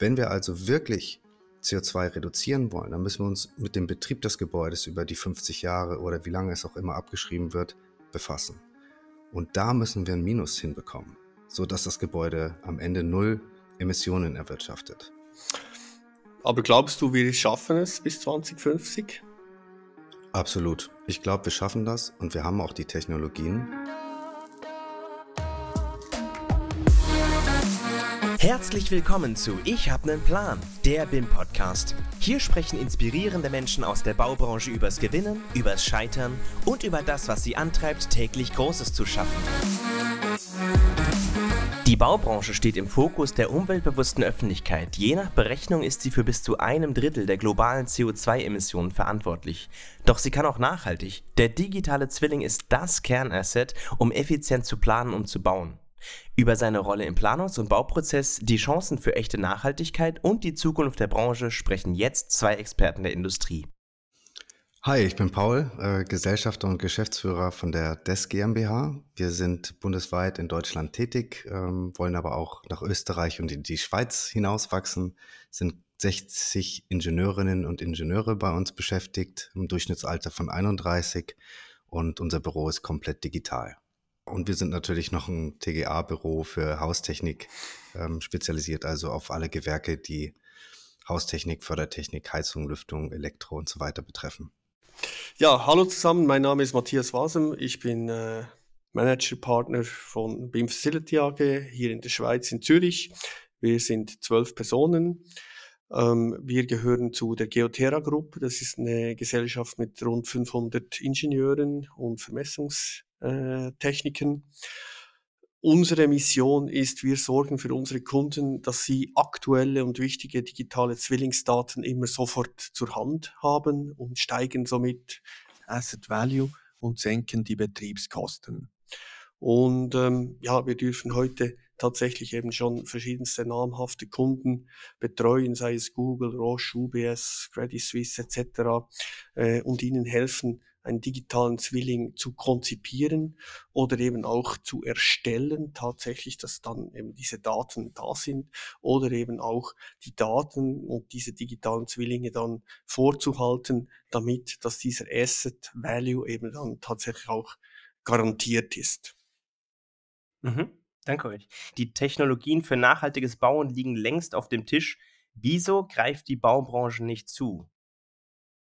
Wenn wir also wirklich CO2 reduzieren wollen, dann müssen wir uns mit dem Betrieb des Gebäudes über die 50 Jahre oder wie lange es auch immer abgeschrieben wird, befassen. Und da müssen wir ein Minus hinbekommen, sodass das Gebäude am Ende null Emissionen erwirtschaftet. Aber glaubst du, wir schaffen es bis 2050? Absolut. Ich glaube, wir schaffen das und wir haben auch die Technologien. Herzlich willkommen zu Ich hab nen Plan, der BIM Podcast. Hier sprechen inspirierende Menschen aus der Baubranche übers Gewinnen, übers Scheitern und über das, was sie antreibt, täglich Großes zu schaffen. Die Baubranche steht im Fokus der umweltbewussten Öffentlichkeit. Je nach Berechnung ist sie für bis zu einem Drittel der globalen CO2-Emissionen verantwortlich. Doch sie kann auch nachhaltig. Der digitale Zwilling ist das Kernasset, um effizient zu planen und zu bauen. Über seine Rolle im Planungs- und Bauprozess, die Chancen für echte Nachhaltigkeit und die Zukunft der Branche sprechen jetzt zwei Experten der Industrie. Hi, ich bin Paul, äh, Gesellschafter und Geschäftsführer von der DES GmbH. Wir sind bundesweit in Deutschland tätig, ähm, wollen aber auch nach Österreich und in die Schweiz hinauswachsen, sind 60 Ingenieurinnen und Ingenieure bei uns beschäftigt, im Durchschnittsalter von 31 und unser Büro ist komplett digital. Und wir sind natürlich noch ein TGA-Büro für Haustechnik ähm, spezialisiert, also auf alle Gewerke, die Haustechnik, Fördertechnik, Heizung, Lüftung, Elektro und so weiter betreffen. Ja, hallo zusammen, mein Name ist Matthias Wasem, ich bin äh, Manager-Partner von BIM Facility AG hier in der Schweiz in Zürich. Wir sind zwölf Personen. Ähm, wir gehören zu der Geoterra Group, das ist eine Gesellschaft mit rund 500 Ingenieuren und Vermessungs äh. Unsere Mission ist, wir sorgen für unsere Kunden, dass sie aktuelle und wichtige digitale Zwillingsdaten immer sofort zur Hand haben und steigen somit Asset Value und senken die Betriebskosten. Und ähm, ja, wir dürfen heute tatsächlich eben schon verschiedenste namhafte Kunden betreuen, sei es Google, Roche, UBS, Credit Suisse etc. Äh, und ihnen helfen, einen digitalen Zwilling zu konzipieren oder eben auch zu erstellen, tatsächlich, dass dann eben diese Daten da sind oder eben auch die Daten und diese digitalen Zwillinge dann vorzuhalten, damit, dass dieser Asset Value eben dann tatsächlich auch garantiert ist. Mhm. Danke euch. Die Technologien für nachhaltiges Bauen liegen längst auf dem Tisch. Wieso greift die Baubranche nicht zu?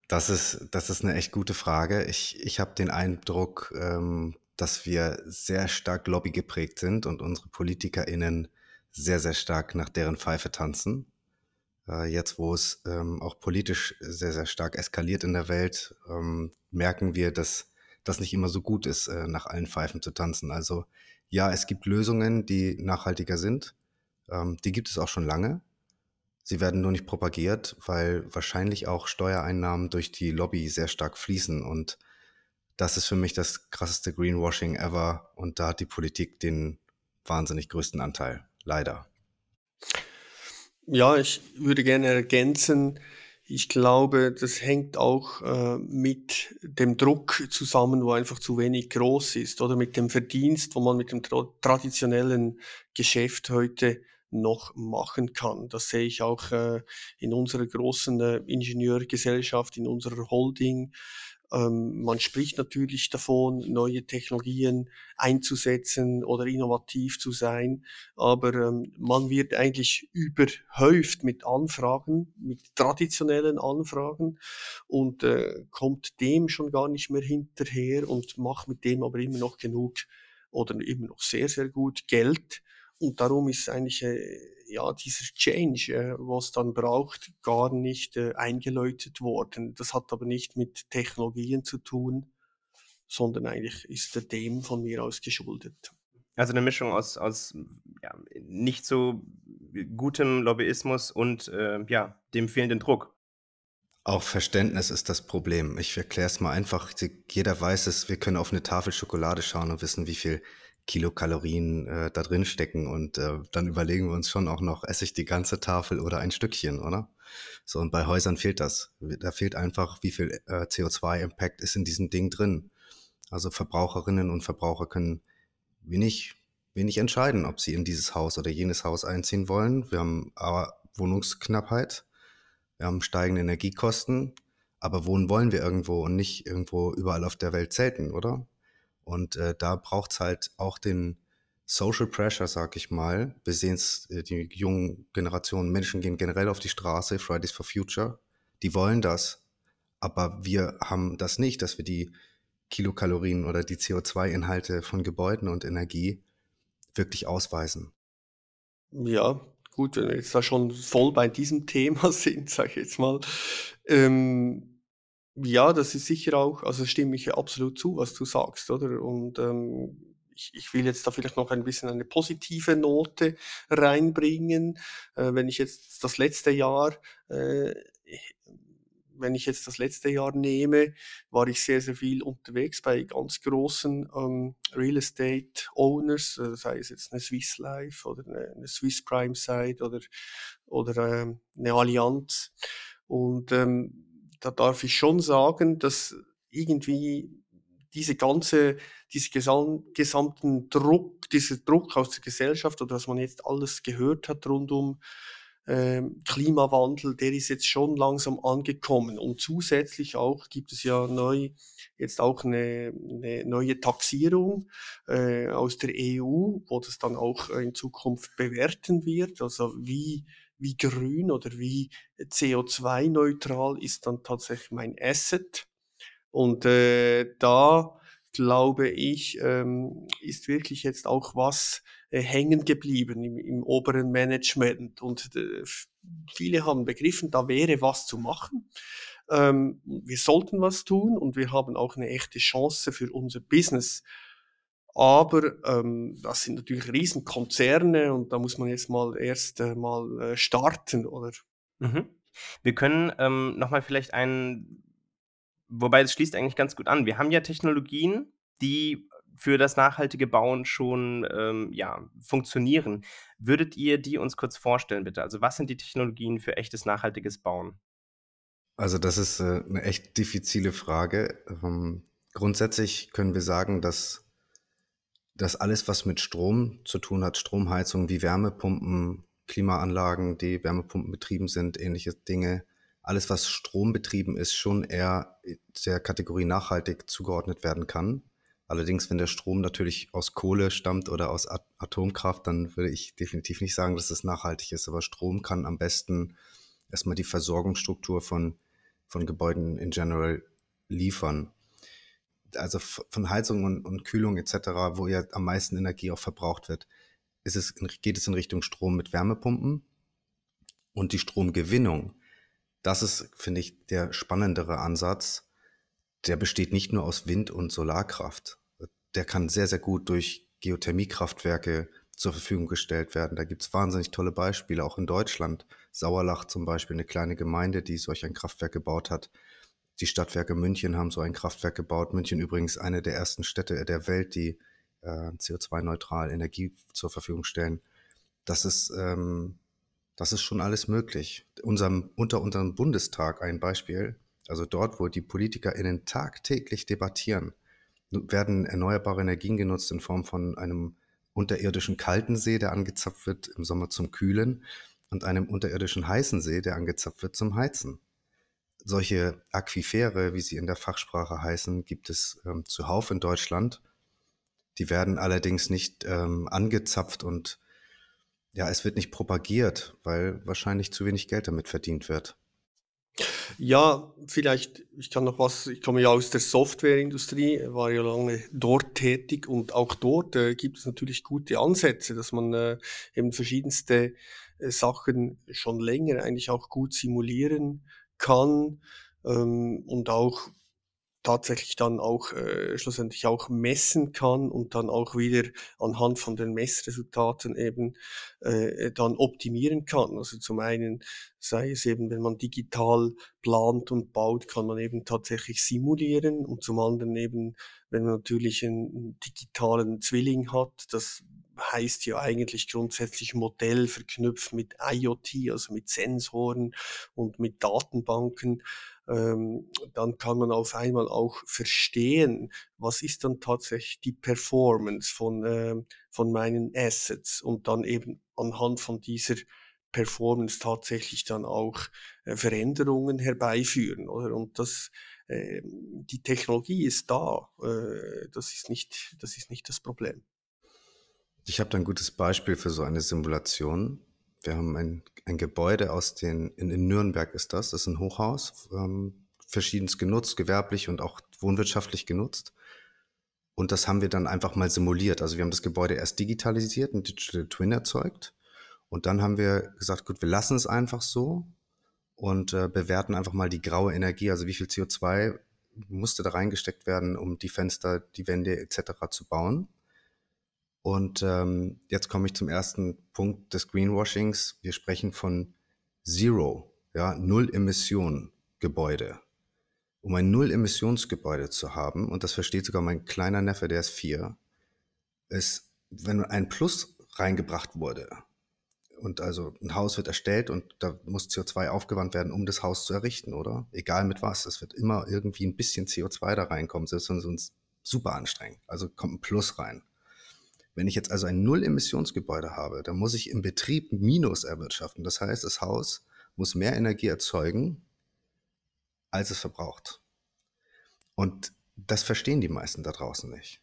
Das ist, das ist eine echt gute Frage. Ich, ich habe den Eindruck, ähm, dass wir sehr stark Lobby geprägt sind und unsere PolitikerInnen sehr, sehr stark nach deren Pfeife tanzen. Äh, jetzt, wo es ähm, auch politisch sehr, sehr stark eskaliert in der Welt, ähm, merken wir, dass das nicht immer so gut ist, äh, nach allen Pfeifen zu tanzen. Also ja, es gibt Lösungen, die nachhaltiger sind. Ähm, die gibt es auch schon lange. Sie werden nur nicht propagiert, weil wahrscheinlich auch Steuereinnahmen durch die Lobby sehr stark fließen. Und das ist für mich das krasseste Greenwashing ever. Und da hat die Politik den wahnsinnig größten Anteil. Leider. Ja, ich würde gerne ergänzen, ich glaube, das hängt auch äh, mit dem Druck zusammen, wo einfach zu wenig groß ist, oder mit dem Verdienst, wo man mit dem tra traditionellen Geschäft heute noch machen kann. Das sehe ich auch äh, in unserer großen äh, Ingenieurgesellschaft, in unserer Holding. Ähm, man spricht natürlich davon, neue Technologien einzusetzen oder innovativ zu sein, aber ähm, man wird eigentlich überhäuft mit Anfragen, mit traditionellen Anfragen und äh, kommt dem schon gar nicht mehr hinterher und macht mit dem aber immer noch genug oder immer noch sehr, sehr gut Geld. Und darum ist eigentlich äh, ja dieser Change, äh, was dann braucht, gar nicht äh, eingeläutet worden. Das hat aber nicht mit Technologien zu tun, sondern eigentlich ist er dem von mir aus geschuldet. Also eine Mischung aus, aus ja, nicht so gutem Lobbyismus und äh, ja, dem fehlenden Druck. Auch Verständnis ist das Problem. Ich erkläre es mal einfach. Jeder weiß es, wir können auf eine Tafel Schokolade schauen und wissen, wie viel Kilokalorien äh, da drin stecken und äh, dann überlegen wir uns schon auch noch, esse ich die ganze Tafel oder ein Stückchen, oder? So, und bei Häusern fehlt das. Da fehlt einfach, wie viel äh, CO2-Impact ist in diesem Ding drin. Also Verbraucherinnen und Verbraucher können wenig, wenig entscheiden, ob sie in dieses Haus oder jenes Haus einziehen wollen. Wir haben aber Wohnungsknappheit, wir haben steigende Energiekosten, aber wohnen wollen wir irgendwo und nicht irgendwo überall auf der Welt zelten, oder? Und äh, da braucht es halt auch den Social Pressure, sag ich mal. Wir sehen es, äh, die jungen Generationen, Menschen gehen generell auf die Straße, Fridays for Future, die wollen das. Aber wir haben das nicht, dass wir die Kilokalorien oder die CO2-Inhalte von Gebäuden und Energie wirklich ausweisen. Ja, gut, wenn wir jetzt da schon voll bei diesem Thema sind, sage ich jetzt mal. Ähm, ja, das ist sicher auch, also stimme ich absolut zu, was du sagst, oder? Und ähm, ich, ich will jetzt da vielleicht noch ein bisschen eine positive Note reinbringen. Äh, wenn ich jetzt das letzte Jahr äh, wenn ich jetzt das letzte Jahr nehme, war ich sehr, sehr viel unterwegs bei ganz großen ähm, Real Estate Owners, äh, sei es jetzt eine Swiss Life oder eine, eine Swiss Prime Site oder, oder ähm, eine Allianz. Und ähm, da darf ich schon sagen, dass irgendwie diese ganze, diese gesam gesamten Druck, dieser Druck aus der Gesellschaft oder was man jetzt alles gehört hat rund um ähm, Klimawandel, der ist jetzt schon langsam angekommen. Und zusätzlich auch gibt es ja neu jetzt auch eine, eine neue Taxierung äh, aus der EU, wo das dann auch in Zukunft bewerten wird. Also wie wie grün oder wie CO2-neutral ist dann tatsächlich mein Asset. Und äh, da glaube ich, ähm, ist wirklich jetzt auch was äh, hängen geblieben im, im oberen Management. Und äh, viele haben begriffen, da wäre was zu machen. Ähm, wir sollten was tun und wir haben auch eine echte Chance für unser Business. Aber ähm, das sind natürlich Riesenkonzerne und da muss man jetzt mal erst äh, mal äh, starten, oder? Mhm. Wir können ähm, nochmal vielleicht einen, wobei es schließt eigentlich ganz gut an. Wir haben ja Technologien, die für das nachhaltige Bauen schon ähm, ja, funktionieren. Würdet ihr die uns kurz vorstellen, bitte? Also, was sind die Technologien für echtes nachhaltiges Bauen? Also, das ist äh, eine echt diffizile Frage. Ähm, grundsätzlich können wir sagen, dass, dass alles, was mit Strom zu tun hat, Stromheizung wie Wärmepumpen, Klimaanlagen, die Wärmepumpen betrieben sind, ähnliche Dinge, alles, was strombetrieben ist, schon eher der Kategorie nachhaltig zugeordnet werden kann. Allerdings, wenn der Strom natürlich aus Kohle stammt oder aus Atomkraft, dann würde ich definitiv nicht sagen, dass es nachhaltig ist. Aber Strom kann am besten erstmal die Versorgungsstruktur von, von Gebäuden in general liefern. Also von Heizung und, und Kühlung etc., wo ja am meisten Energie auch verbraucht wird, ist es, geht es in Richtung Strom mit Wärmepumpen. Und die Stromgewinnung, das ist, finde ich, der spannendere Ansatz, der besteht nicht nur aus Wind- und Solarkraft. Der kann sehr, sehr gut durch Geothermiekraftwerke zur Verfügung gestellt werden. Da gibt es wahnsinnig tolle Beispiele, auch in Deutschland. Sauerlach zum Beispiel, eine kleine Gemeinde, die solch ein Kraftwerk gebaut hat. Die Stadtwerke München haben so ein Kraftwerk gebaut. München übrigens eine der ersten Städte der Welt, die äh, CO2-neutral Energie zur Verfügung stellen. Das ist, ähm, das ist schon alles möglich. Unserem, unter unserem Bundestag ein Beispiel also dort, wo die PolitikerInnen tagtäglich debattieren, werden erneuerbare Energien genutzt in Form von einem unterirdischen kalten See, der angezapft wird im Sommer zum Kühlen und einem unterirdischen heißen See, der angezapft wird zum Heizen. Solche Aquifere, wie sie in der Fachsprache heißen, gibt es ähm, zuhauf in Deutschland. Die werden allerdings nicht ähm, angezapft und ja, es wird nicht propagiert, weil wahrscheinlich zu wenig Geld damit verdient wird. Ja, vielleicht, ich kann noch was, ich komme ja aus der Softwareindustrie, war ja lange dort tätig und auch dort äh, gibt es natürlich gute Ansätze, dass man äh, eben verschiedenste äh, Sachen schon länger eigentlich auch gut simulieren kann ähm, und auch tatsächlich dann auch äh, schlussendlich auch messen kann und dann auch wieder anhand von den Messresultaten eben äh, dann optimieren kann. Also zum einen sei es eben, wenn man digital plant und baut, kann man eben tatsächlich simulieren und zum anderen eben, wenn man natürlich einen digitalen Zwilling hat, das heißt ja eigentlich grundsätzlich Modell verknüpft mit IoT, also mit Sensoren und mit Datenbanken ähm, dann kann man auf einmal auch verstehen, was ist dann tatsächlich die Performance von, äh, von meinen Assets und dann eben anhand von dieser Performance tatsächlich dann auch äh, Veränderungen herbeiführen, oder? Und das, äh, die Technologie ist da. Äh, das ist nicht, das ist nicht das Problem. Ich habe da ein gutes Beispiel für so eine Simulation. Wir haben ein, ein Gebäude aus den, in, in Nürnberg ist das, das ist ein Hochhaus, ähm, verschiedenes genutzt, gewerblich und auch wohnwirtschaftlich genutzt. Und das haben wir dann einfach mal simuliert. Also wir haben das Gebäude erst digitalisiert, ein Digital Twin erzeugt. Und dann haben wir gesagt, gut, wir lassen es einfach so und äh, bewerten einfach mal die graue Energie, also wie viel CO2 musste da reingesteckt werden, um die Fenster, die Wände etc. zu bauen. Und ähm, jetzt komme ich zum ersten Punkt des Greenwashings. Wir sprechen von Zero, ja, Null Emission Gebäude. Um ein Null-Emissionsgebäude zu haben, und das versteht sogar mein kleiner Neffe, der ist vier, ist, wenn ein Plus reingebracht wurde, und also ein Haus wird erstellt und da muss CO2 aufgewandt werden, um das Haus zu errichten, oder? Egal mit was. Es wird immer irgendwie ein bisschen CO2 da reinkommen, selbst wenn es uns super anstrengt. Also kommt ein Plus rein. Wenn ich jetzt also ein Null-Emissionsgebäude habe, dann muss ich im Betrieb Minus erwirtschaften. Das heißt, das Haus muss mehr Energie erzeugen, als es verbraucht. Und das verstehen die meisten da draußen nicht.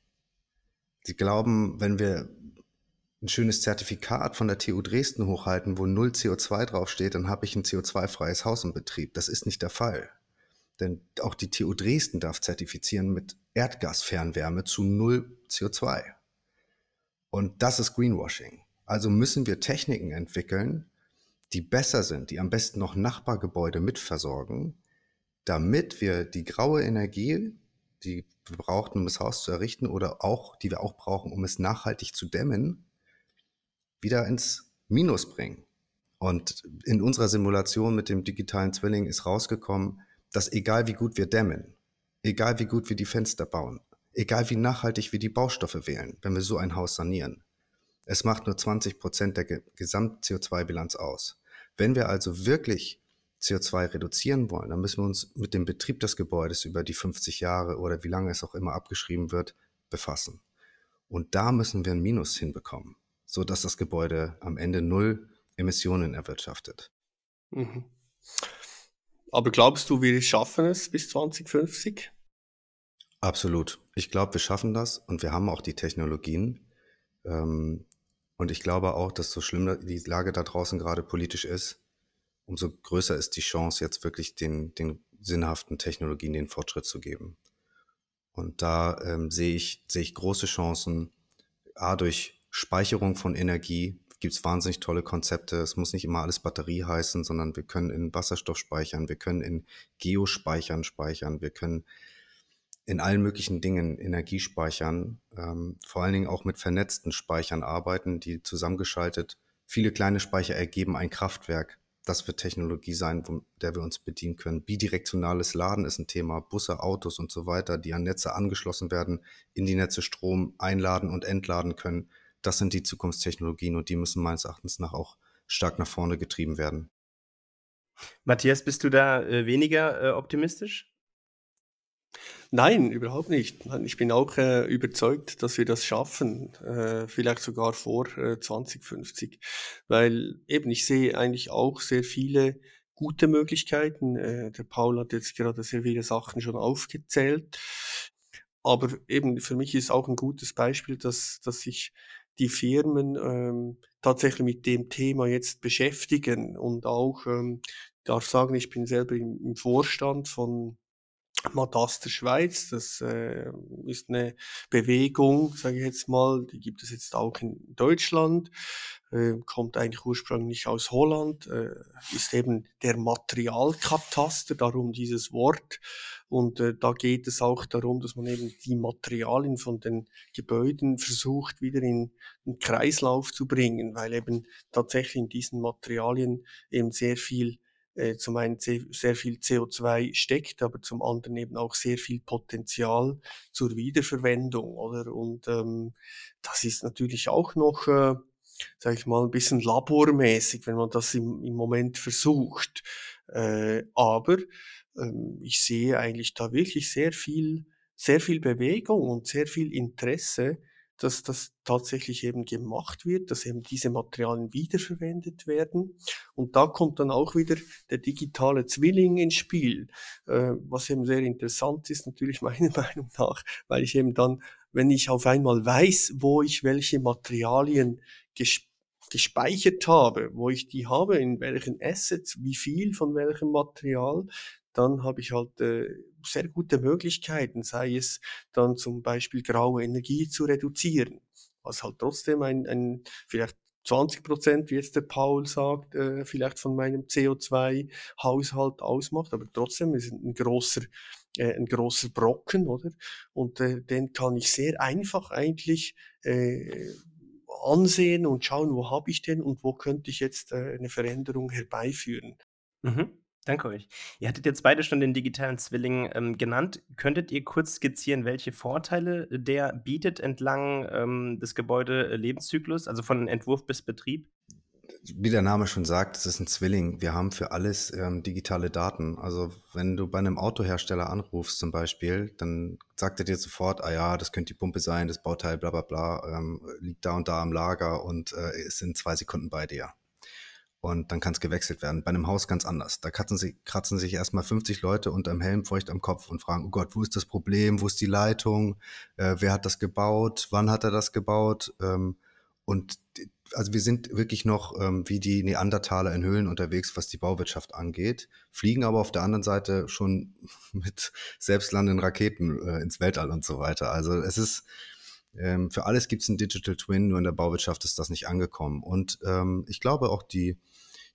Sie glauben, wenn wir ein schönes Zertifikat von der TU Dresden hochhalten, wo null CO2 draufsteht, dann habe ich ein CO2-freies Haus im Betrieb. Das ist nicht der Fall. Denn auch die TU Dresden darf zertifizieren mit Erdgasfernwärme zu null CO2. Und das ist Greenwashing. Also müssen wir Techniken entwickeln, die besser sind, die am besten noch Nachbargebäude mitversorgen, damit wir die graue Energie, die wir brauchen, um das Haus zu errichten oder auch, die wir auch brauchen, um es nachhaltig zu dämmen, wieder ins Minus bringen. Und in unserer Simulation mit dem digitalen Zwilling ist rausgekommen, dass egal wie gut wir dämmen, egal wie gut wir die Fenster bauen, egal wie nachhaltig wir die Baustoffe wählen, wenn wir so ein Haus sanieren, es macht nur 20 Prozent der Gesamt-CO2-Bilanz aus. Wenn wir also wirklich CO2 reduzieren wollen, dann müssen wir uns mit dem Betrieb des Gebäudes über die 50 Jahre oder wie lange es auch immer abgeschrieben wird, befassen. Und da müssen wir ein Minus hinbekommen so dass das Gebäude am Ende null Emissionen erwirtschaftet. Mhm. Aber glaubst du, wir schaffen es bis 2050? Absolut. Ich glaube, wir schaffen das und wir haben auch die Technologien. Ähm, und ich glaube auch, dass so schlimm die Lage da draußen gerade politisch ist, umso größer ist die Chance, jetzt wirklich den, den sinnhaften Technologien den Fortschritt zu geben. Und da ähm, sehe ich, sehe ich große Chancen, A, durch Speicherung von Energie gibt es wahnsinnig tolle Konzepte. Es muss nicht immer alles Batterie heißen, sondern wir können in Wasserstoff speichern, wir können in Geospeichern speichern, wir können in allen möglichen Dingen Energie speichern, ähm, vor allen Dingen auch mit vernetzten Speichern arbeiten, die zusammengeschaltet, viele kleine Speicher ergeben ein Kraftwerk. Das wird Technologie sein, von der wir uns bedienen können. Bidirektionales Laden ist ein Thema, Busse, Autos und so weiter, die an Netze angeschlossen werden, in die Netze Strom einladen und entladen können das sind die Zukunftstechnologien und die müssen meines Erachtens nach auch stark nach vorne getrieben werden. Matthias, bist du da äh, weniger äh, optimistisch? Nein, überhaupt nicht. Ich bin auch äh, überzeugt, dass wir das schaffen, äh, vielleicht sogar vor äh, 2050, weil eben ich sehe eigentlich auch sehr viele gute Möglichkeiten. Äh, der Paul hat jetzt gerade sehr viele Sachen schon aufgezählt, aber eben für mich ist auch ein gutes Beispiel, dass, dass sich die Firmen ähm, tatsächlich mit dem Thema jetzt beschäftigen und auch, ähm, darf sagen, ich bin selber im, im Vorstand von Madaster Schweiz, das äh, ist eine Bewegung, sage ich jetzt mal, die gibt es jetzt auch in Deutschland, äh, kommt eigentlich ursprünglich aus Holland, äh, ist eben der Materialkataster, darum dieses Wort. Und äh, da geht es auch darum, dass man eben die Materialien von den Gebäuden versucht, wieder in den Kreislauf zu bringen, weil eben tatsächlich in diesen Materialien eben sehr viel äh, zum einen sehr viel CO2 steckt, aber zum anderen eben auch sehr viel Potenzial zur Wiederverwendung, oder? Und ähm, das ist natürlich auch noch, äh, sage ich mal, ein bisschen labormäßig, wenn man das im, im Moment versucht. Äh, aber ähm, ich sehe eigentlich da wirklich sehr viel, sehr viel Bewegung und sehr viel Interesse dass das tatsächlich eben gemacht wird, dass eben diese Materialien wiederverwendet werden. Und da kommt dann auch wieder der digitale Zwilling ins Spiel, äh, was eben sehr interessant ist, natürlich meiner Meinung nach, weil ich eben dann, wenn ich auf einmal weiß, wo ich welche Materialien gespeichert habe, wo ich die habe, in welchen Assets, wie viel von welchem Material, dann habe ich halt äh, sehr gute Möglichkeiten, sei es dann zum Beispiel graue Energie zu reduzieren, was halt trotzdem ein, ein vielleicht 20 Prozent, wie jetzt der Paul sagt, äh, vielleicht von meinem CO2-Haushalt ausmacht, aber trotzdem ist ein großer, äh, ein großer Brocken, oder? Und äh, den kann ich sehr einfach eigentlich äh, ansehen und schauen, wo habe ich den und wo könnte ich jetzt äh, eine Veränderung herbeiführen. Mhm. Danke euch. Ihr hattet jetzt beide schon den digitalen Zwilling ähm, genannt. Könntet ihr kurz skizzieren, welche Vorteile der bietet entlang ähm, des Gebäudelebenszyklus, also von Entwurf bis Betrieb? Wie der Name schon sagt, es ist ein Zwilling. Wir haben für alles ähm, digitale Daten. Also wenn du bei einem Autohersteller anrufst zum Beispiel, dann sagt er dir sofort, ah ja, das könnte die Pumpe sein, das Bauteil, bla bla bla, ähm, liegt da und da am Lager und äh, ist in zwei Sekunden bei dir und dann kann es gewechselt werden. Bei einem Haus ganz anders. Da kratzen, sie, kratzen sich erstmal 50 Leute unter einem Helm feucht am Kopf und fragen, oh Gott, wo ist das Problem, wo ist die Leitung, äh, wer hat das gebaut, wann hat er das gebaut? Ähm, und also wir sind wirklich noch ähm, wie die Neandertaler in Höhlen unterwegs, was die Bauwirtschaft angeht, fliegen aber auf der anderen Seite schon mit selbstlandenden Raketen äh, ins Weltall und so weiter. Also es ist ähm, für alles gibt es einen Digital Twin, nur in der Bauwirtschaft ist das nicht angekommen. Und ähm, ich glaube auch die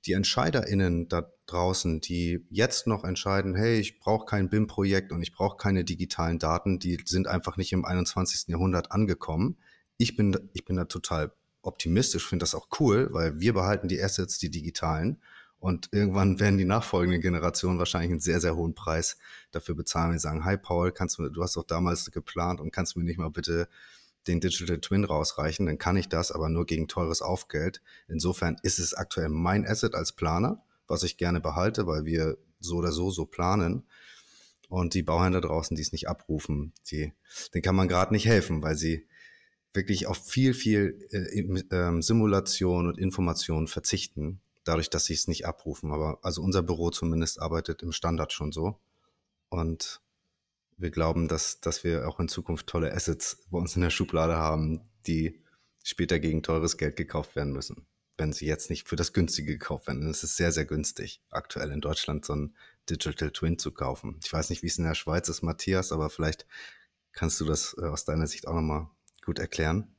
die EntscheiderInnen da draußen, die jetzt noch entscheiden, hey, ich brauche kein BIM-Projekt und ich brauche keine digitalen Daten, die sind einfach nicht im 21. Jahrhundert angekommen. Ich bin, ich bin da total optimistisch, finde das auch cool, weil wir behalten die Assets, die digitalen. Und irgendwann werden die nachfolgenden Generationen wahrscheinlich einen sehr, sehr hohen Preis dafür bezahlen, sie sagen, hi Paul, kannst du, du hast doch damals geplant und kannst mir nicht mal bitte den Digital Twin rausreichen, dann kann ich das, aber nur gegen teures Aufgeld. Insofern ist es aktuell mein Asset als Planer, was ich gerne behalte, weil wir so oder so so planen. Und die Bauhändler draußen, die es nicht abrufen, die, denen kann man gerade nicht helfen, weil sie wirklich auf viel, viel äh, äh, Simulation und Information verzichten, dadurch, dass sie es nicht abrufen. Aber also unser Büro zumindest arbeitet im Standard schon so. Und wir glauben, dass, dass wir auch in Zukunft tolle Assets bei uns in der Schublade haben, die später gegen teures Geld gekauft werden müssen, wenn sie jetzt nicht für das günstige gekauft werden. Es ist sehr, sehr günstig, aktuell in Deutschland so ein Digital Twin zu kaufen. Ich weiß nicht, wie es in der Schweiz ist, Matthias, aber vielleicht kannst du das äh, aus deiner Sicht auch nochmal gut erklären.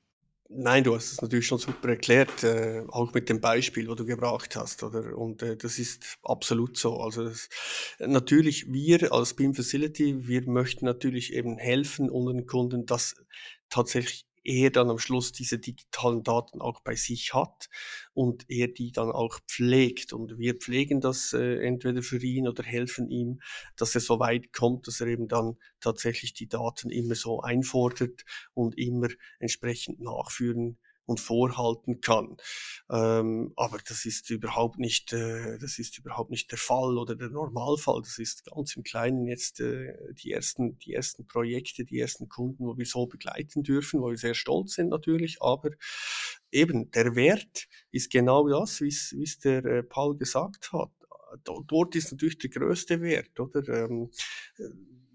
Nein, du hast es natürlich schon super erklärt, äh, auch mit dem Beispiel, wo du gebracht hast, oder? Und äh, das ist absolut so. Also das, natürlich, wir als Beam Facility, wir möchten natürlich eben helfen unseren Kunden, dass tatsächlich er dann am Schluss diese digitalen Daten auch bei sich hat und er die dann auch pflegt. Und wir pflegen das äh, entweder für ihn oder helfen ihm, dass er so weit kommt, dass er eben dann tatsächlich die Daten immer so einfordert und immer entsprechend nachführen und vorhalten kann. Ähm, aber das ist überhaupt nicht, äh, das ist überhaupt nicht der Fall oder der Normalfall. Das ist ganz im Kleinen jetzt äh, die ersten, die ersten Projekte, die ersten Kunden, wo wir so begleiten dürfen, wo wir sehr stolz sind natürlich. Aber eben der Wert ist genau das, wie es der äh, Paul gesagt hat. Dort ist natürlich der größte Wert, oder? Ähm,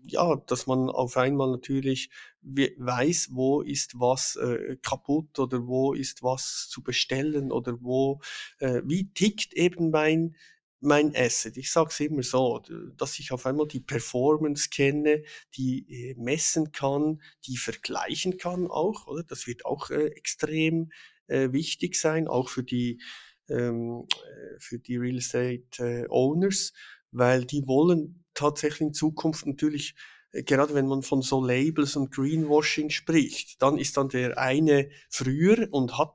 ja, dass man auf einmal natürlich weiß, wo ist was äh, kaputt oder wo ist was zu bestellen oder wo, äh, wie tickt eben mein, mein Asset. Ich sage es immer so, dass ich auf einmal die Performance kenne, die äh, messen kann, die vergleichen kann auch, oder? Das wird auch äh, extrem äh, wichtig sein, auch für die, ähm, äh, für die Real Estate äh, Owners, weil die wollen tatsächlich in Zukunft natürlich, äh, gerade wenn man von so Labels und Greenwashing spricht, dann ist dann der eine früher und hat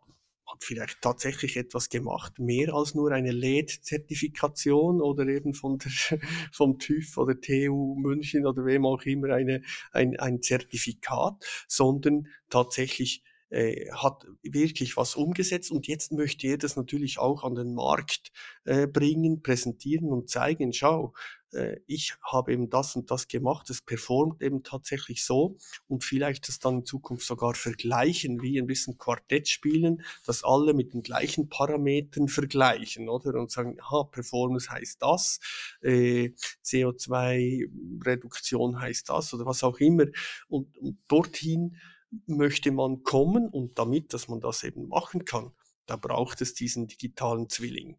hat vielleicht tatsächlich etwas gemacht, mehr als nur eine LED-Zertifikation oder eben von der, vom TÜV oder TU München oder wem auch immer eine, ein, ein Zertifikat, sondern tatsächlich äh, hat wirklich was umgesetzt und jetzt möchte er das natürlich auch an den Markt äh, bringen, präsentieren und zeigen, schau, äh, ich habe eben das und das gemacht, es performt eben tatsächlich so und vielleicht das dann in Zukunft sogar vergleichen, wie ein bisschen Quartett spielen, dass alle mit den gleichen Parametern vergleichen, oder? Und sagen, ha, Performance heißt das, äh, CO2-Reduktion heißt das oder was auch immer. Und, und dorthin möchte man kommen und damit, dass man das eben machen kann, da braucht es diesen digitalen Zwilling.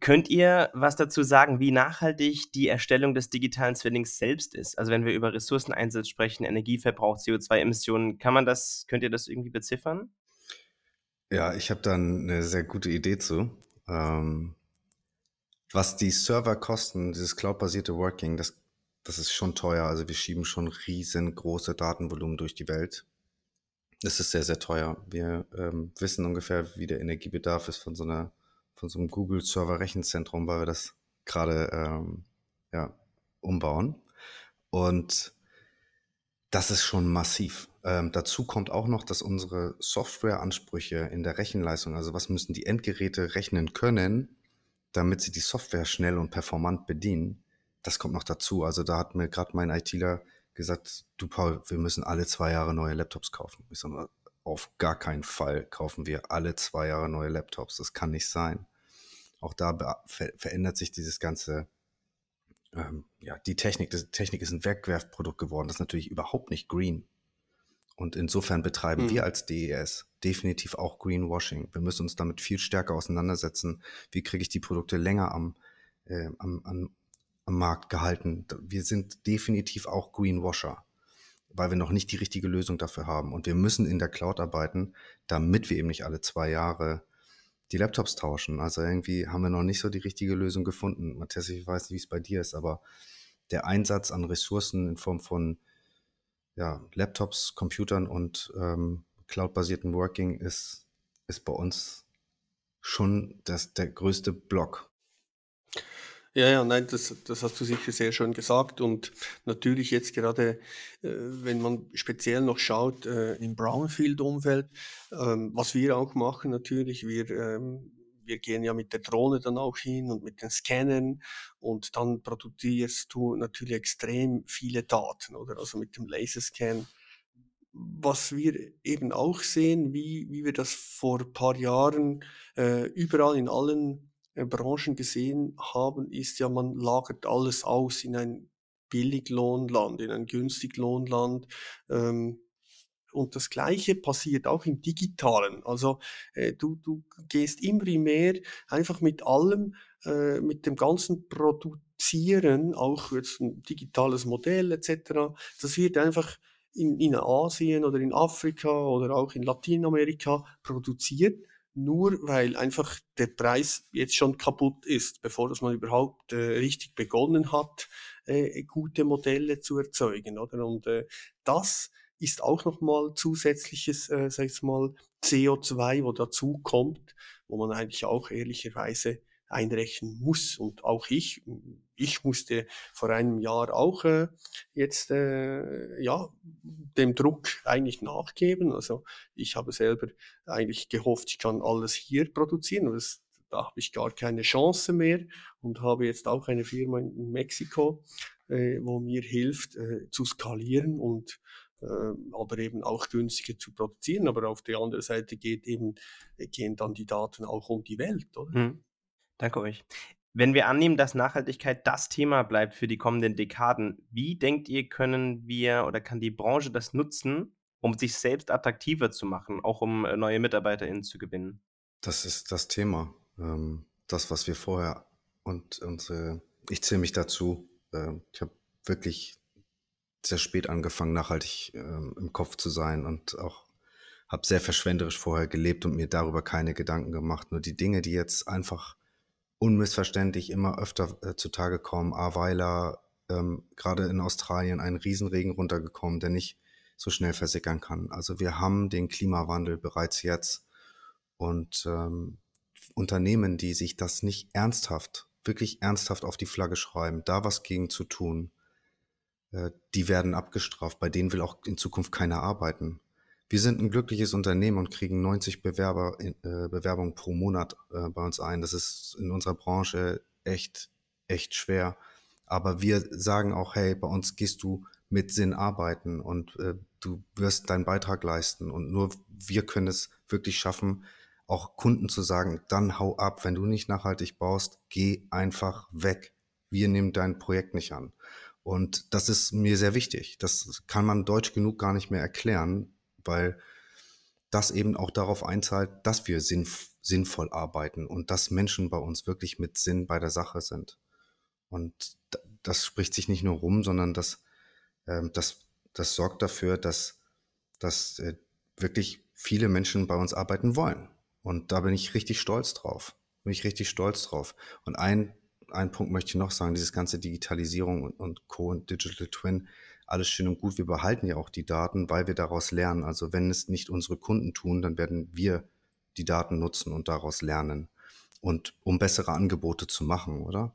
Könnt ihr was dazu sagen, wie nachhaltig die Erstellung des digitalen Zwillings selbst ist? Also wenn wir über Ressourceneinsatz sprechen, Energieverbrauch, CO2-Emissionen, kann man das, könnt ihr das irgendwie beziffern? Ja, ich habe da eine sehr gute Idee zu. Ähm, was die Server kosten, dieses cloud-basierte Working, das, das ist schon teuer. Also wir schieben schon riesengroße Datenvolumen durch die Welt. Das ist sehr, sehr teuer. Wir ähm, wissen ungefähr, wie der Energiebedarf ist von so einer von so einem Google-Server-Rechenzentrum, weil wir das gerade ähm, ja, umbauen. Und das ist schon massiv. Ähm, dazu kommt auch noch, dass unsere Softwareansprüche in der Rechenleistung, also was müssen die Endgeräte rechnen können, damit sie die Software schnell und performant bedienen, das kommt noch dazu. Also da hat mir gerade mein ITler gesagt, du Paul, wir müssen alle zwei Jahre neue Laptops kaufen. Ich sage, auf gar keinen Fall kaufen wir alle zwei Jahre neue Laptops. Das kann nicht sein. Auch da ver verändert sich dieses ganze, ähm, ja, die Technik. Die Technik ist ein Wegwerfprodukt geworden. Das ist natürlich überhaupt nicht green. Und insofern betreiben mhm. wir als DES definitiv auch Greenwashing. Wir müssen uns damit viel stärker auseinandersetzen. Wie kriege ich die Produkte länger am, äh, am, am, am Markt gehalten? Wir sind definitiv auch Greenwasher weil wir noch nicht die richtige Lösung dafür haben. Und wir müssen in der Cloud arbeiten, damit wir eben nicht alle zwei Jahre die Laptops tauschen. Also irgendwie haben wir noch nicht so die richtige Lösung gefunden. Matthias, ich weiß nicht, wie es bei dir ist, aber der Einsatz an Ressourcen in Form von ja, Laptops, Computern und ähm, cloud-basierten Working ist, ist bei uns schon das, der größte Block. Ja, ja, nein, das, das hast du sicher sehr schön gesagt. Und natürlich jetzt gerade, äh, wenn man speziell noch schaut äh, im Brownfield-Umfeld, ähm, was wir auch machen natürlich, wir, ähm, wir gehen ja mit der Drohne dann auch hin und mit den Scannern und dann produzierst du natürlich extrem viele Daten, oder? Also mit dem Laserscan. Was wir eben auch sehen, wie, wie wir das vor paar Jahren äh, überall in allen Branchen gesehen haben, ist ja, man lagert alles aus in ein Billiglohnland, in ein Günstiglohnland. Ähm, und das Gleiche passiert auch im Digitalen. Also äh, du, du gehst immer mehr einfach mit allem, äh, mit dem ganzen Produzieren, auch jetzt ein digitales Modell etc., das wird einfach in, in Asien oder in Afrika oder auch in Lateinamerika produziert nur weil einfach der Preis jetzt schon kaputt ist, bevor dass man überhaupt äh, richtig begonnen hat, äh, gute Modelle zu erzeugen. Oder? Und äh, das ist auch nochmal zusätzliches, äh, sag ich mal, CO2, wo dazu kommt, wo man eigentlich auch ehrlicherweise einrechnen muss. Und auch ich, ich musste vor einem Jahr auch äh, jetzt äh, ja dem Druck eigentlich nachgeben. Also ich habe selber eigentlich gehofft, ich kann alles hier produzieren. Das, da habe ich gar keine Chance mehr und habe jetzt auch eine Firma in, Mexiko, äh, wo mir hilft äh, zu skalieren und äh, aber eben auch günstiger zu produzieren. Aber auf der anderen Seite geht eben, gehen dann die Daten auch um die Welt, oder? Hm. Danke euch. Wenn wir annehmen, dass Nachhaltigkeit das Thema bleibt für die kommenden Dekaden, wie denkt ihr, können wir oder kann die Branche das nutzen, um sich selbst attraktiver zu machen, auch um äh, neue MitarbeiterInnen zu gewinnen? Das ist das Thema. Ähm, das, was wir vorher und unsere, ich zähle mich dazu. Äh, ich habe wirklich sehr spät angefangen, nachhaltig äh, im Kopf zu sein und auch habe sehr verschwenderisch vorher gelebt und mir darüber keine Gedanken gemacht. Nur die Dinge, die jetzt einfach unmissverständlich immer öfter äh, zutage kommen. Aweiler, ähm, gerade in Australien, ein Riesenregen runtergekommen, der nicht so schnell versickern kann. Also wir haben den Klimawandel bereits jetzt und ähm, Unternehmen, die sich das nicht ernsthaft, wirklich ernsthaft auf die Flagge schreiben, da was gegen zu tun, äh, die werden abgestraft. Bei denen will auch in Zukunft keiner arbeiten. Wir sind ein glückliches Unternehmen und kriegen 90 Bewerber, äh, Bewerbungen pro Monat äh, bei uns ein. Das ist in unserer Branche echt, echt schwer. Aber wir sagen auch, hey, bei uns gehst du mit Sinn arbeiten und äh, du wirst deinen Beitrag leisten. Und nur wir können es wirklich schaffen, auch Kunden zu sagen, dann hau ab, wenn du nicht nachhaltig baust, geh einfach weg. Wir nehmen dein Projekt nicht an. Und das ist mir sehr wichtig. Das kann man deutsch genug gar nicht mehr erklären, weil das eben auch darauf einzahlt, dass wir sinnf sinnvoll arbeiten und dass Menschen bei uns wirklich mit Sinn bei der Sache sind. Und das spricht sich nicht nur rum, sondern das, äh, das, das sorgt dafür, dass, dass äh, wirklich viele Menschen bei uns arbeiten wollen. Und da bin ich richtig stolz drauf. Bin ich richtig stolz drauf. Und ein, ein Punkt möchte ich noch sagen, dieses ganze Digitalisierung und, und Co. und Digital Twin, alles schön und gut. Wir behalten ja auch die Daten, weil wir daraus lernen. Also wenn es nicht unsere Kunden tun, dann werden wir die Daten nutzen und daraus lernen. Und um bessere Angebote zu machen, oder?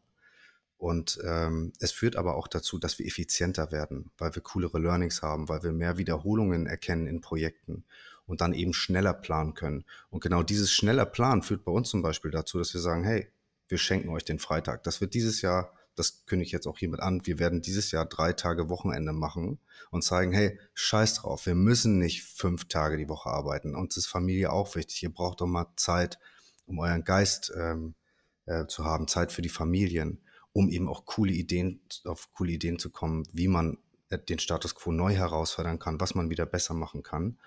Und ähm, es führt aber auch dazu, dass wir effizienter werden, weil wir coolere Learnings haben, weil wir mehr Wiederholungen erkennen in Projekten und dann eben schneller planen können. Und genau dieses schneller Planen führt bei uns zum Beispiel dazu, dass wir sagen, hey, wir schenken euch den Freitag. Das wird dieses Jahr das kündige ich jetzt auch hiermit an, wir werden dieses Jahr drei Tage Wochenende machen und zeigen, hey, scheiß drauf, wir müssen nicht fünf Tage die Woche arbeiten. Uns ist Familie auch wichtig. Ihr braucht doch mal Zeit, um euren Geist ähm, äh, zu haben, Zeit für die Familien, um eben auch coole Ideen, auf coole Ideen zu kommen, wie man äh, den Status quo neu herausfordern kann, was man wieder besser machen kann.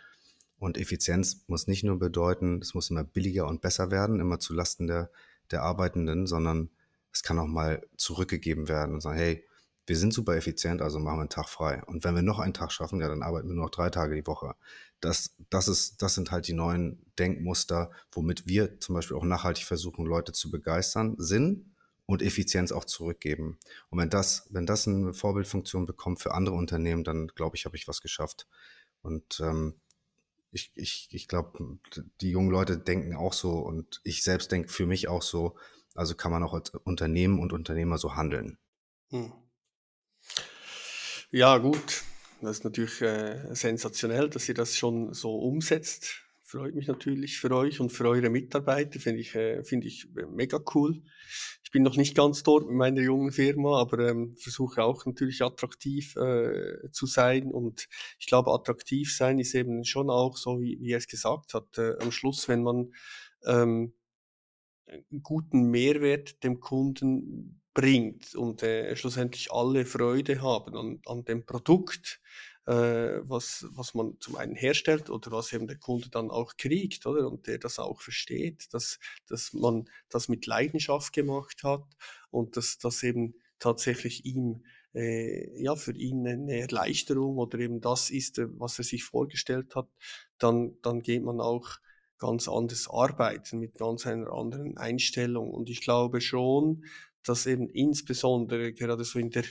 Und Effizienz muss nicht nur bedeuten, es muss immer billiger und besser werden, immer zu Lasten der, der Arbeitenden, sondern es kann auch mal zurückgegeben werden und sagen, hey, wir sind super effizient, also machen wir einen Tag frei. Und wenn wir noch einen Tag schaffen, ja, dann arbeiten wir nur noch drei Tage die Woche. Das, das, ist, das sind halt die neuen Denkmuster, womit wir zum Beispiel auch nachhaltig versuchen, Leute zu begeistern, Sinn und Effizienz auch zurückgeben. Und wenn das, wenn das eine Vorbildfunktion bekommt für andere Unternehmen, dann glaube ich, habe ich was geschafft. Und ähm, ich, ich, ich glaube, die jungen Leute denken auch so und ich selbst denke für mich auch so, also kann man auch als Unternehmen und Unternehmer so handeln. Hm. Ja, gut. Das ist natürlich äh, sensationell, dass ihr das schon so umsetzt. Freut mich natürlich für euch und für eure Mitarbeiter. Finde ich, äh, finde ich äh, mega cool. Ich bin noch nicht ganz dort mit meiner jungen Firma, aber ähm, versuche auch natürlich attraktiv äh, zu sein. Und ich glaube, attraktiv sein ist eben schon auch so, wie, wie er es gesagt hat. Äh, am Schluss, wenn man ähm, guten Mehrwert dem Kunden bringt und äh, schlussendlich alle Freude haben an, an dem Produkt, äh, was, was man zum einen herstellt oder was eben der Kunde dann auch kriegt, oder? Und der das auch versteht, dass, dass man das mit Leidenschaft gemacht hat und dass das eben tatsächlich ihm äh, ja, für ihn eine Erleichterung oder eben das ist, äh, was er sich vorgestellt hat, dann, dann geht man auch ganz anders arbeiten, mit ganz einer anderen Einstellung. Und ich glaube schon, dass eben insbesondere gerade so in der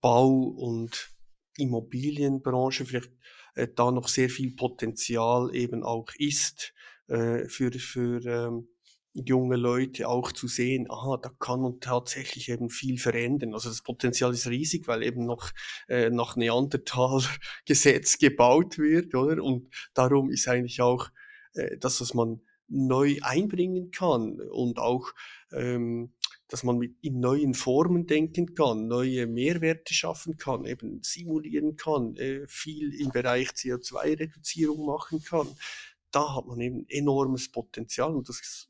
Bau- und Immobilienbranche vielleicht äh, da noch sehr viel Potenzial eben auch ist äh, für, für ähm, junge Leute auch zu sehen, aha, da kann man tatsächlich eben viel verändern. Also das Potenzial ist riesig, weil eben noch äh, nach Neandertal-Gesetz gebaut wird, oder? Und darum ist eigentlich auch äh, das, was man neu einbringen kann und auch, ähm, dass man mit in neuen Formen denken kann, neue Mehrwerte schaffen kann, eben simulieren kann, äh, viel im Bereich CO2-Reduzierung machen kann. Da hat man eben enormes Potenzial und das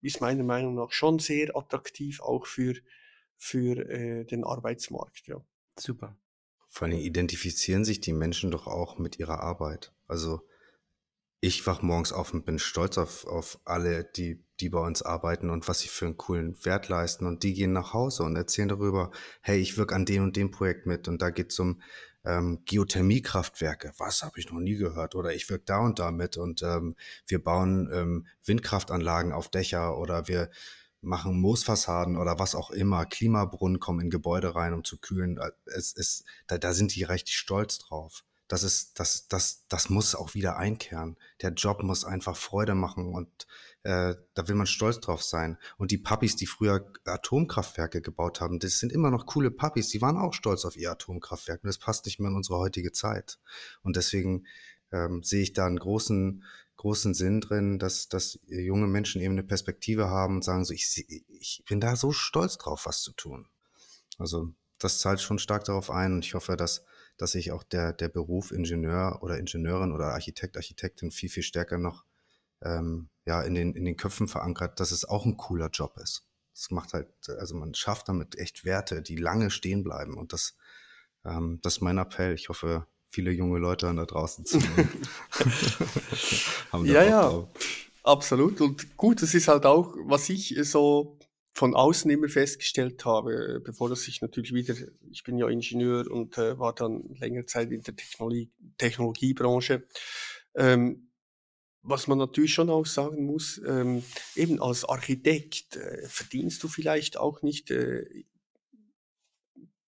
ist meiner Meinung nach schon sehr attraktiv auch für, für äh, den Arbeitsmarkt. Ja. Super. Vor allem identifizieren sich die Menschen doch auch mit ihrer Arbeit. Also ich wach morgens auf und bin stolz auf, auf alle, die, die bei uns arbeiten und was sie für einen coolen Wert leisten. Und die gehen nach Hause und erzählen darüber, hey, ich wirke an dem und dem Projekt mit und da geht's um ähm, Geothermiekraftwerke. Was habe ich noch nie gehört? Oder ich wirke da und da mit und ähm, wir bauen ähm, Windkraftanlagen auf Dächer oder wir machen Moosfassaden oder was auch immer. Klimabrunnen kommen in Gebäude rein, um zu kühlen. Es ist, da, da sind die richtig stolz drauf das ist, das, das, das muss auch wieder einkehren. Der Job muss einfach Freude machen und äh, da will man stolz drauf sein. Und die Puppies, die früher Atomkraftwerke gebaut haben, das sind immer noch coole Puppies, die waren auch stolz auf ihr Atomkraftwerk. Und das passt nicht mehr in unsere heutige Zeit. Und deswegen ähm, sehe ich da einen großen, großen Sinn drin, dass, dass junge Menschen eben eine Perspektive haben und sagen so, ich, ich bin da so stolz drauf, was zu tun. Also das zahlt schon stark darauf ein und ich hoffe, dass, dass sich auch der, der Beruf Ingenieur oder Ingenieurin oder Architekt, Architektin viel, viel stärker noch ähm, ja, in, den, in den Köpfen verankert, dass es auch ein cooler Job ist. Es macht halt, also man schafft damit echt Werte, die lange stehen bleiben. Und das, ähm, das ist mein Appell. Ich hoffe, viele junge Leute da draußen zu haben. ja, ja, drauf. absolut. Und gut, das ist halt auch, was ich so von außen immer festgestellt habe, bevor das ich natürlich wieder, ich bin ja Ingenieur und äh, war dann längere Zeit in der Technologie, Technologiebranche. Ähm, was man natürlich schon auch sagen muss, ähm, eben als Architekt äh, verdienst du vielleicht auch nicht äh,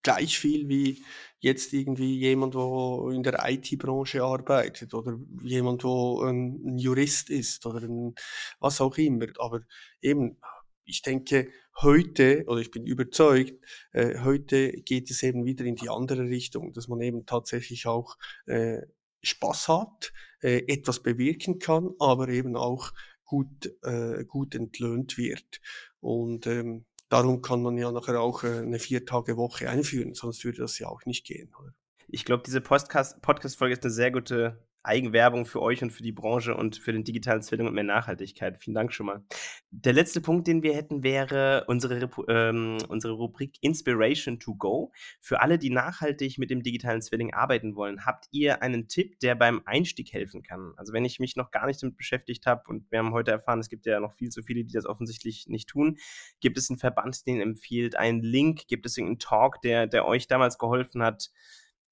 gleich viel wie jetzt irgendwie jemand, wo in der IT-Branche arbeitet oder jemand, wo ein, Jurist ist oder ein, was auch immer. Aber eben, ich denke, heute, oder ich bin überzeugt, äh, heute geht es eben wieder in die andere Richtung, dass man eben tatsächlich auch äh, Spaß hat, äh, etwas bewirken kann, aber eben auch gut, äh, gut entlöhnt wird. Und ähm, darum kann man ja nachher auch äh, eine Vier-Tage-Woche einführen, sonst würde das ja auch nicht gehen. Oder? Ich glaube, diese Podcast-Folge ist eine sehr gute Eigenwerbung für euch und für die Branche und für den digitalen Zwilling und mehr Nachhaltigkeit. Vielen Dank schon mal. Der letzte Punkt, den wir hätten, wäre unsere, ähm, unsere Rubrik Inspiration to Go. Für alle, die nachhaltig mit dem digitalen Zwilling arbeiten wollen, habt ihr einen Tipp, der beim Einstieg helfen kann? Also wenn ich mich noch gar nicht damit beschäftigt habe und wir haben heute erfahren, es gibt ja noch viel zu viele, die das offensichtlich nicht tun, gibt es einen Verband, den empfiehlt, einen Link, gibt es irgendeinen Talk, der, der euch damals geholfen hat,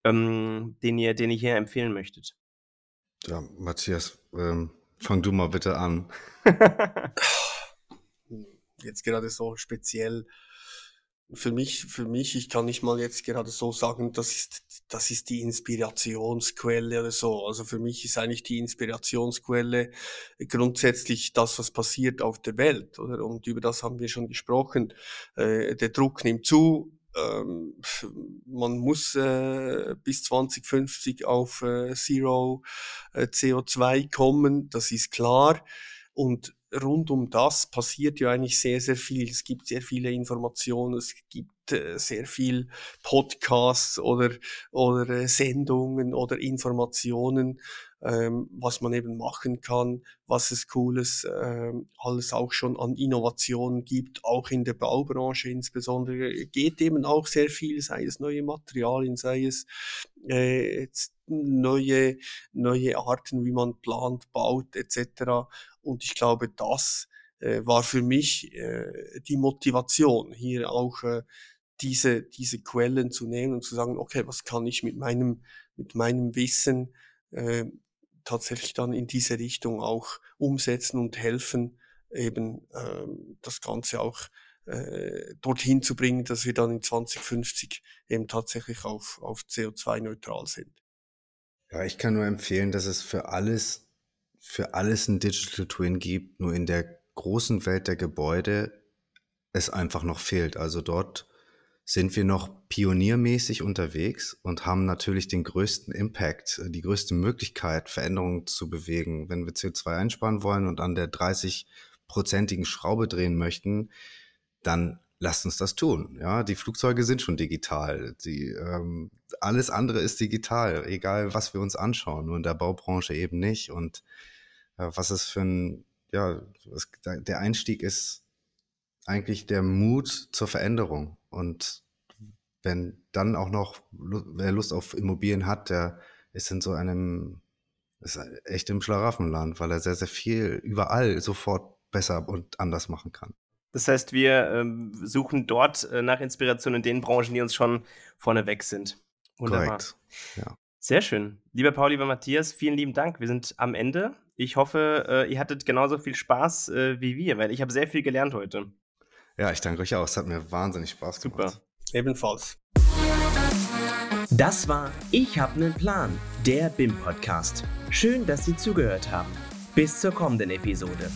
ähm, den, ihr, den ihr hier empfehlen möchtet? Ja, Matthias, ähm, fang du mal bitte an. jetzt gerade so speziell für mich, für mich, ich kann nicht mal jetzt gerade so sagen, das ist, das ist die Inspirationsquelle oder so. Also für mich ist eigentlich die Inspirationsquelle grundsätzlich das, was passiert auf der Welt, oder? Und über das haben wir schon gesprochen. Äh, der Druck nimmt zu, ähm, man muss äh, bis 2050 auf äh, Zero äh, CO2 kommen, das ist klar. Und rund um das passiert ja eigentlich sehr, sehr viel. Es gibt sehr viele Informationen, es gibt äh, sehr viel Podcasts oder, oder äh, Sendungen oder Informationen ähm, was man eben machen kann, was es Cooles ähm, alles auch schon an Innovationen gibt, auch in der Baubranche insbesondere, geht eben auch sehr viel, sei es neue Materialien, sei es äh, neue, neue Arten, wie man plant, baut etc. Und ich glaube, das äh, war für mich äh, die Motivation, hier auch äh, diese, diese Quellen zu nehmen und zu sagen, okay, was kann ich mit meinem, mit meinem Wissen äh, tatsächlich dann in diese Richtung auch umsetzen und helfen, eben ähm, das Ganze auch äh, dorthin zu bringen, dass wir dann in 2050 eben tatsächlich auf, auf CO2-neutral sind. Ja, ich kann nur empfehlen, dass es für alles, für alles ein Digital Twin gibt, nur in der großen Welt der Gebäude es einfach noch fehlt. Also dort sind wir noch pioniermäßig unterwegs und haben natürlich den größten Impact, äh, die größte Möglichkeit, Veränderungen zu bewegen. Wenn wir CO2 einsparen wollen und an der 30-prozentigen Schraube drehen möchten, dann lasst uns das tun. Ja, die Flugzeuge sind schon digital. Die, ähm, alles andere ist digital, egal was wir uns anschauen, nur in der Baubranche eben nicht. Und äh, was ist für ein, ja, was, der Einstieg ist eigentlich der Mut zur Veränderung. Und wenn dann auch noch, wer Lust auf Immobilien hat, der ist in so einem, ist echt im Schlaraffenland, weil er sehr, sehr viel überall sofort besser und anders machen kann. Das heißt, wir ähm, suchen dort äh, nach Inspiration in den Branchen, die uns schon vorneweg sind. Wunderbar. Korrekt. Ja. Sehr schön. Lieber Paul, lieber Matthias, vielen lieben Dank. Wir sind am Ende. Ich hoffe, äh, ihr hattet genauso viel Spaß äh, wie wir, weil ich habe sehr viel gelernt heute. Ja, ich danke euch auch. Es hat mir wahnsinnig Spaß gemacht. Super. Ebenfalls. Das war Ich hab nen Plan, der BIM-Podcast. Schön, dass Sie zugehört haben. Bis zur kommenden Episode.